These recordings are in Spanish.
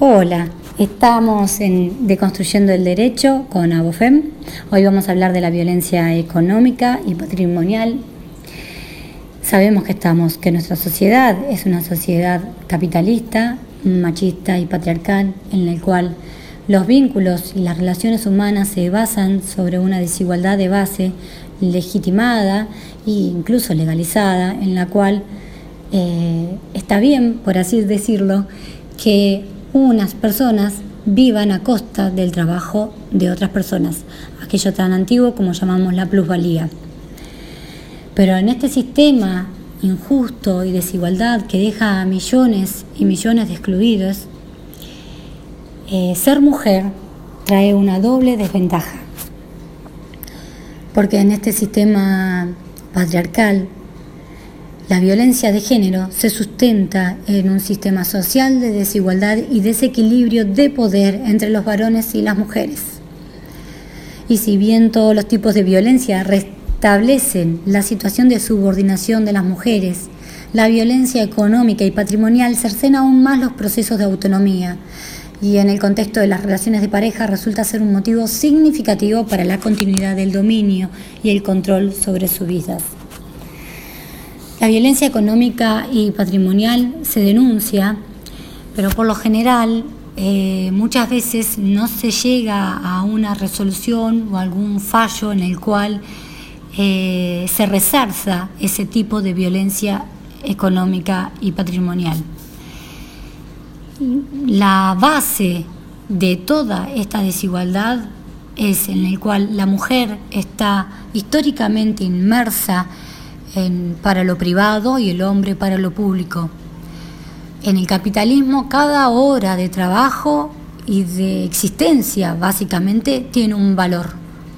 Hola, estamos en Deconstruyendo el Derecho con Abofem. Hoy vamos a hablar de la violencia económica y patrimonial. Sabemos que estamos, que nuestra sociedad es una sociedad capitalista, machista y patriarcal, en la cual los vínculos y las relaciones humanas se basan sobre una desigualdad de base legitimada e incluso legalizada, en la cual eh, está bien, por así decirlo, que unas personas vivan a costa del trabajo de otras personas, aquello tan antiguo como llamamos la plusvalía. Pero en este sistema injusto y desigualdad que deja a millones y millones de excluidos, eh, ser mujer trae una doble desventaja. Porque en este sistema patriarcal la violencia de género se sustenta en un sistema social de desigualdad y desequilibrio de poder entre los varones y las mujeres. Y si bien todos los tipos de violencia restablecen la situación de subordinación de las mujeres, la violencia económica y patrimonial cercena aún más los procesos de autonomía y en el contexto de las relaciones de pareja resulta ser un motivo significativo para la continuidad del dominio y el control sobre sus vidas. La violencia económica y patrimonial se denuncia, pero por lo general eh, muchas veces no se llega a una resolución o algún fallo en el cual eh, se resarza ese tipo de violencia económica y patrimonial. La base de toda esta desigualdad es en el cual la mujer está históricamente inmersa para lo privado y el hombre para lo público. En el capitalismo cada hora de trabajo y de existencia básicamente tiene un valor,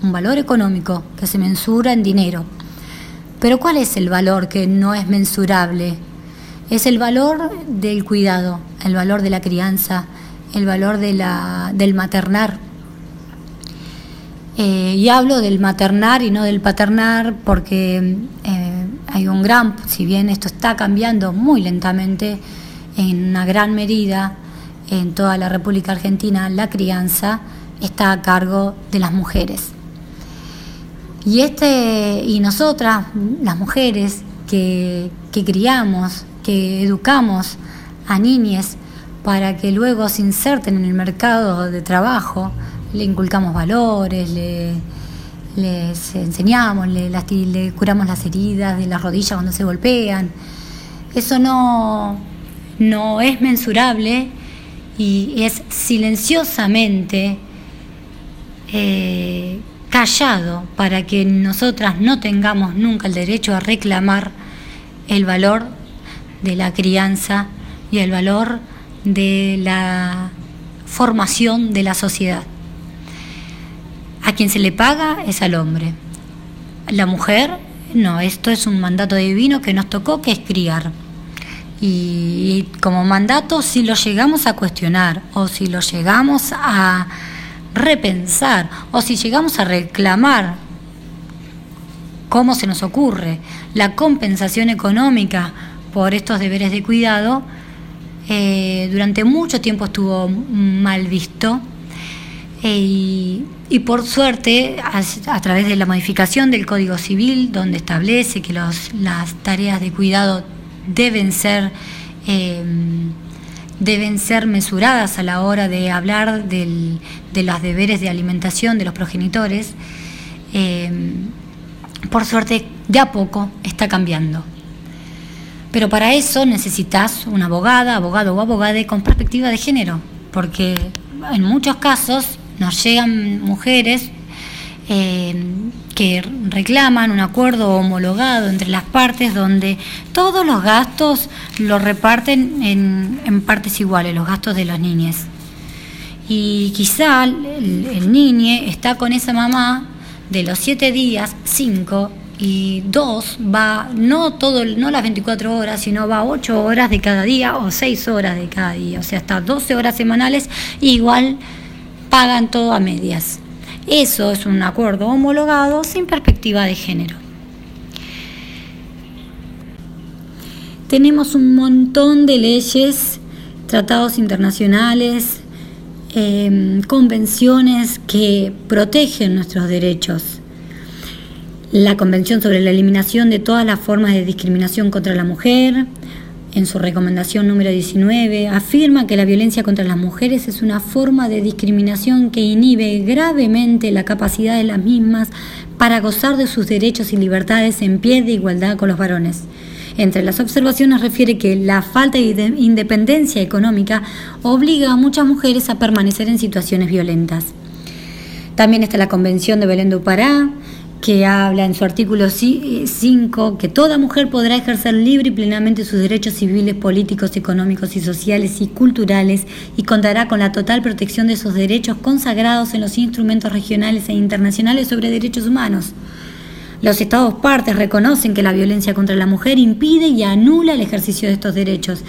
un valor económico que se mensura en dinero. Pero ¿cuál es el valor que no es mensurable? Es el valor del cuidado, el valor de la crianza, el valor del maternar. Eh, y hablo del maternar y no del paternar porque eh, hay un gran, si bien esto está cambiando muy lentamente, en una gran medida en toda la República Argentina, la crianza está a cargo de las mujeres. Y, este, y nosotras, las mujeres que, que criamos, que educamos a niñas para que luego se inserten en el mercado de trabajo, le inculcamos valores, le, les enseñamos, le, curamos las heridas de las rodillas cuando se golpean. Eso no, no es mensurable y es silenciosamente eh, callado para que nosotras no tengamos nunca el derecho a reclamar el valor de la crianza y el valor de la formación de la sociedad. A quien se le paga es al hombre. La mujer, no, esto es un mandato divino que nos tocó, que es criar. Y, como mandato, si lo llegamos a cuestionar o si lo llegamos a repensar o si llegamos a reclamar cómo se nos ocurre la compensación económica por estos deberes de cuidado, eh, durante mucho tiempo estuvo mal visto. Eh, y por suerte, a, través de la modificación del Código Civil, donde establece que las tareas de cuidado deben ser, em, deben ser mesuradas a la hora de hablar de los deberes de alimentación de los progenitores, em, por suerte de a poco está cambiando. Pero para eso necesitas una abogada, abogado o abogada con perspectiva de género, porque en muchos casos nos llegan mujeres eh, que reclaman un acuerdo homologado entre las partes donde todos los gastos los reparten en, partes iguales, los gastos de las niñas. Y quizá el, el está con esa mamá de los siete días, cinco, y dos va no todo no las 24 horas sino va ocho horas de cada día o seis horas de cada día o sea hasta 12 horas semanales igual pagan todo a medias. Eso es un acuerdo homologado sin perspectiva de género. Tenemos un montón de leyes tratados internacionales, em, convenciones que protegen nuestros derechos. La Convención sobre la Eliminación de todas las formas de discriminación contra la mujer, en su recomendación número 19, afirma que la violencia contra las mujeres es una forma de discriminación que inhibe gravemente la capacidad de las mismas para gozar de sus derechos y libertades en pie de igualdad con los varones. Entre las observaciones refiere que la falta de independencia económica obliga a muchas mujeres a permanecer en situaciones violentas. También está la Convención de Belén du Pará, que habla en su artículo 5 que toda mujer podrá ejercer libre y plenamente sus derechos civiles, políticos, económicos y sociales y culturales y contará con la total protección de sus derechos consagrados en los instrumentos regionales e internacionales sobre derechos humanos. Los Estados partes reconocen que la violencia contra la mujer impide y anula el ejercicio de estos derechos.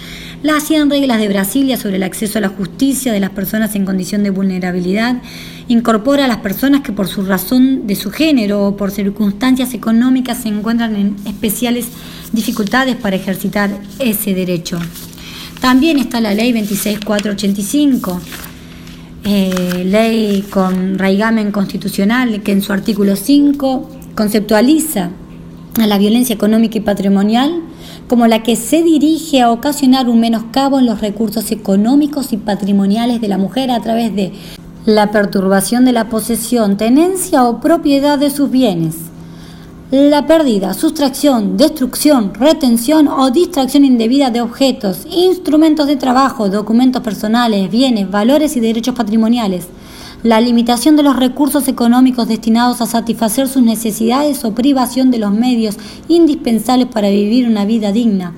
Las 100 reglas de Brasilia sobre el acceso a la justicia de las personas en condición de vulnerabilidad incorpora a las personas que por su razón de su género o por circunstancias económicas se encuentran en especiales dificultades para ejercitar ese derecho. También está la ley 26485, eh, ley con raigamen constitucional, que en su artículo 5 conceptualiza a la violencia económica y patrimonial como la que se dirige a ocasionar un menoscabo en los recursos económicos y patrimoniales de la mujer a través de la perturbación de la posesión, tenencia o propiedad de sus bienes, la pérdida, sustracción, destrucción, retención o distracción indebida de objetos, instrumentos de trabajo, documentos personales, bienes, valores y derechos patrimoniales, la limitación de los recursos económicos destinados a satisfacer sus necesidades o privación de los medios indispensables para vivir una vida digna,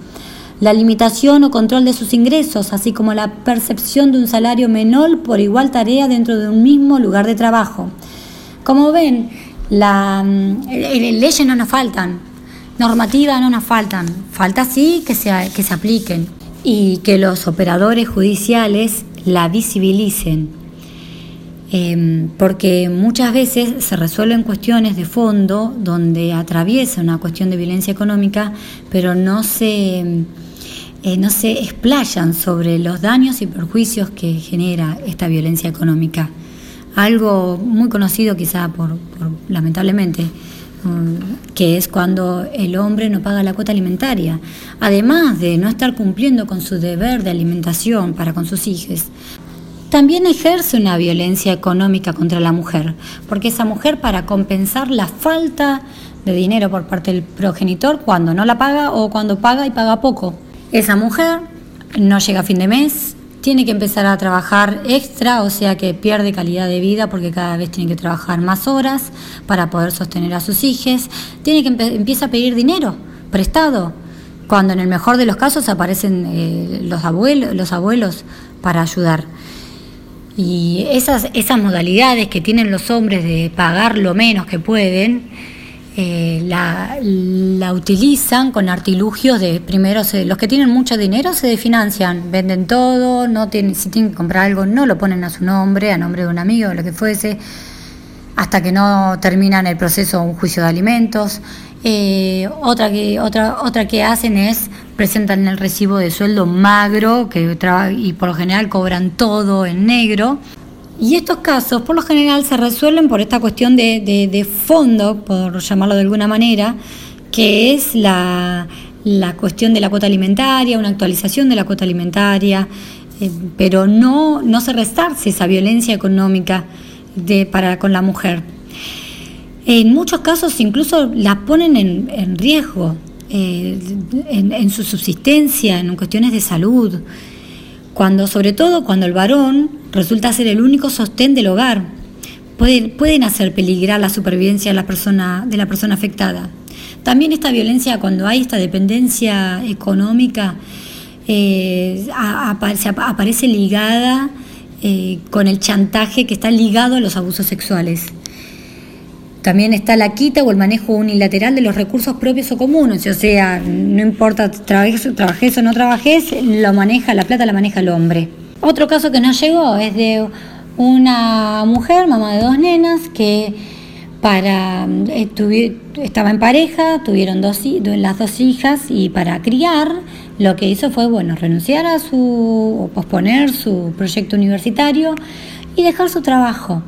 la limitación o control de sus ingresos, así como la percepción de un salario menor por igual tarea dentro de un mismo lugar de trabajo. Como ven, la, mm, leyes no nos faltan, normativas no nos faltan, falta sí que se, que se apliquen y que los operadores judiciales la visibilicen Em, porque muchas veces se resuelven cuestiones de fondo donde atraviesa una cuestión de violencia económica, pero no se, eh, no se explayan sobre los daños y perjuicios que genera esta violencia económica. Algo muy conocido quizá por, lamentablemente, mm, que es cuando el hombre no paga la cuota alimentaria, además de no estar cumpliendo con su deber de alimentación para con sus hijos, también ejerce una violencia económica contra la mujer, porque esa mujer para compensar la falta de dinero por parte del progenitor cuando no la paga o cuando paga y paga poco. Esa mujer no llega a fin de mes, tiene que empezar a trabajar extra, o sea que pierde calidad de vida porque cada vez tiene que trabajar más horas para poder sostener a sus hijos, tiene que empieza a pedir dinero prestado, cuando en el mejor de los casos aparecen eh, los, abuelos, los abuelos para ayudar. Y esas, esas modalidades que tienen los hombres de pagar lo menos que pueden, eh, la, utilizan con artilugios de primero los que tienen mucho dinero se desfinancian, venden todo, no tienen, si tienen que comprar algo no lo ponen a su nombre, a nombre de un amigo lo que fuese, hasta que no terminan el proceso un juicio de alimentos. Eh, otra, que, otra, otra que hacen es presentan el recibo de sueldo magro que y por lo general cobran todo en negro. Y estos casos por lo general se resuelven por esta cuestión de, fondo, por llamarlo de alguna manera, que es la, cuestión de la cuota alimentaria, una actualización de la cuota alimentaria, eh, pero no, no se restarse esa violencia económica de, para con la mujer. En muchos casos incluso la ponen en, en riesgo, eh, en, su subsistencia, en cuestiones de salud, cuando sobre todo cuando el varón resulta ser el único sostén del hogar, pueden, pueden hacer peligrar la supervivencia de la, persona, de la persona afectada. También esta violencia, cuando hay esta dependencia económica, eh, aparece, ligada eh, con el chantaje que está ligado a los abusos sexuales. También está la quita o el manejo unilateral de los recursos propios o comunes, o sea, no importa trabajes, o no trabajes, lo maneja, la plata la maneja el hombre. Otro caso que nos llegó es de una mujer, mamá de dos nenas, que para eh, estaba en pareja, tuvieron dos, las dos hijas y para criar lo que hizo fue bueno renunciar a su o posponer su proyecto universitario y dejar su trabajo,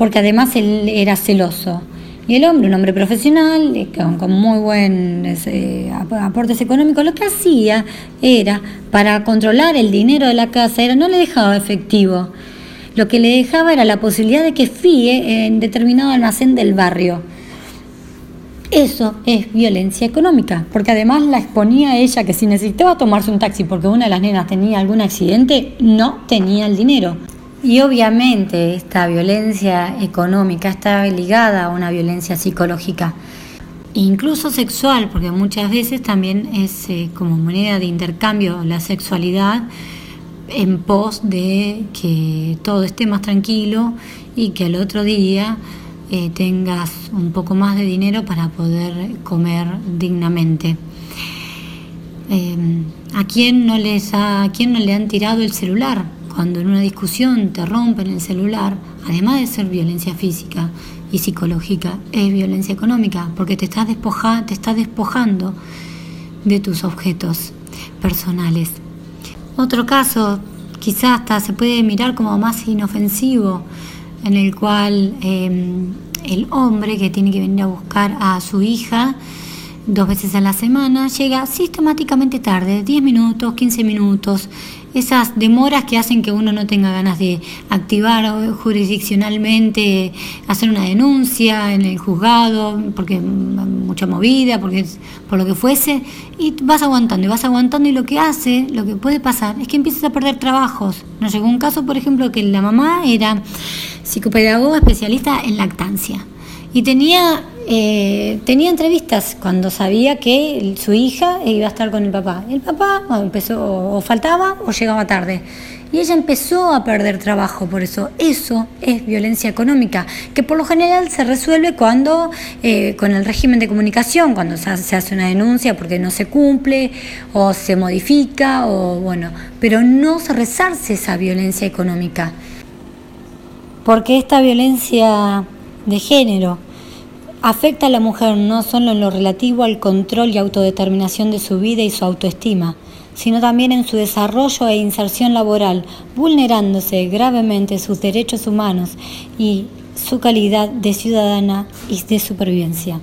porque además él era celoso. Y el hombre, un hombre profesional, eh, con, muy buenos eh, aportes económicos, lo que hacía era, para controlar el dinero de la casa, era no le dejaba efectivo lo que le dejaba era la posibilidad de que fíe en determinado almacén del barrio. Eso es violencia económica, porque además la exponía ella que si necesitaba tomarse un taxi porque una de las nenas tenía algún accidente, no tenía el dinero. Y obviamente esta violencia económica está ligada a una violencia psicológica, incluso sexual, porque muchas veces también es eh, como moneda de intercambio la sexualidad en pos de que todo esté más tranquilo y que al otro día eh, tengas un poco más de dinero para poder comer dignamente. Em, ¿a, quién no les ha, ¿A quién no le han tirado el celular? Cuando en una discusión te rompen el celular, además de ser violencia física y psicológica, es violencia económica, porque te estás, despoja, te estás despojando de tus objetos personales. Otro caso, quizás hasta se puede mirar como más inofensivo, en el cual em, el hombre que tiene que venir a buscar a su hija dos veces a la semana llega sistemáticamente tarde, 10 minutos, 15 minutos, esas demoras que hacen que uno no tenga ganas de activar jurisdiccionalmente, hacer una denuncia en el juzgado, porque mucha movida, porque por lo que fuese, y vas aguantando, y vas aguantando, y lo que hace, lo que puede pasar, es que empiezas a perder trabajos. Nos llegó un caso, por ejemplo, que la mamá era psicopedagoga especialista en lactancia y tenía, eh, tenía entrevistas cuando sabía que su hija iba a estar con el papá. El papá empezó o faltaba o llegaba tarde. Y ella empezó a perder trabajo por eso. Eso es violencia económica, que por lo general se resuelve cuando, eh, con el régimen de comunicación, cuando se hace una denuncia porque no se cumple o se modifica, o bueno, pero no se resarce esa violencia económica. Porque esta violencia de género afecta a la mujer no solo en lo relativo al control y autodeterminación de su vida y su autoestima, sino también en su desarrollo e inserción laboral, vulnerándose gravemente sus derechos humanos y su calidad de ciudadana y de supervivencia.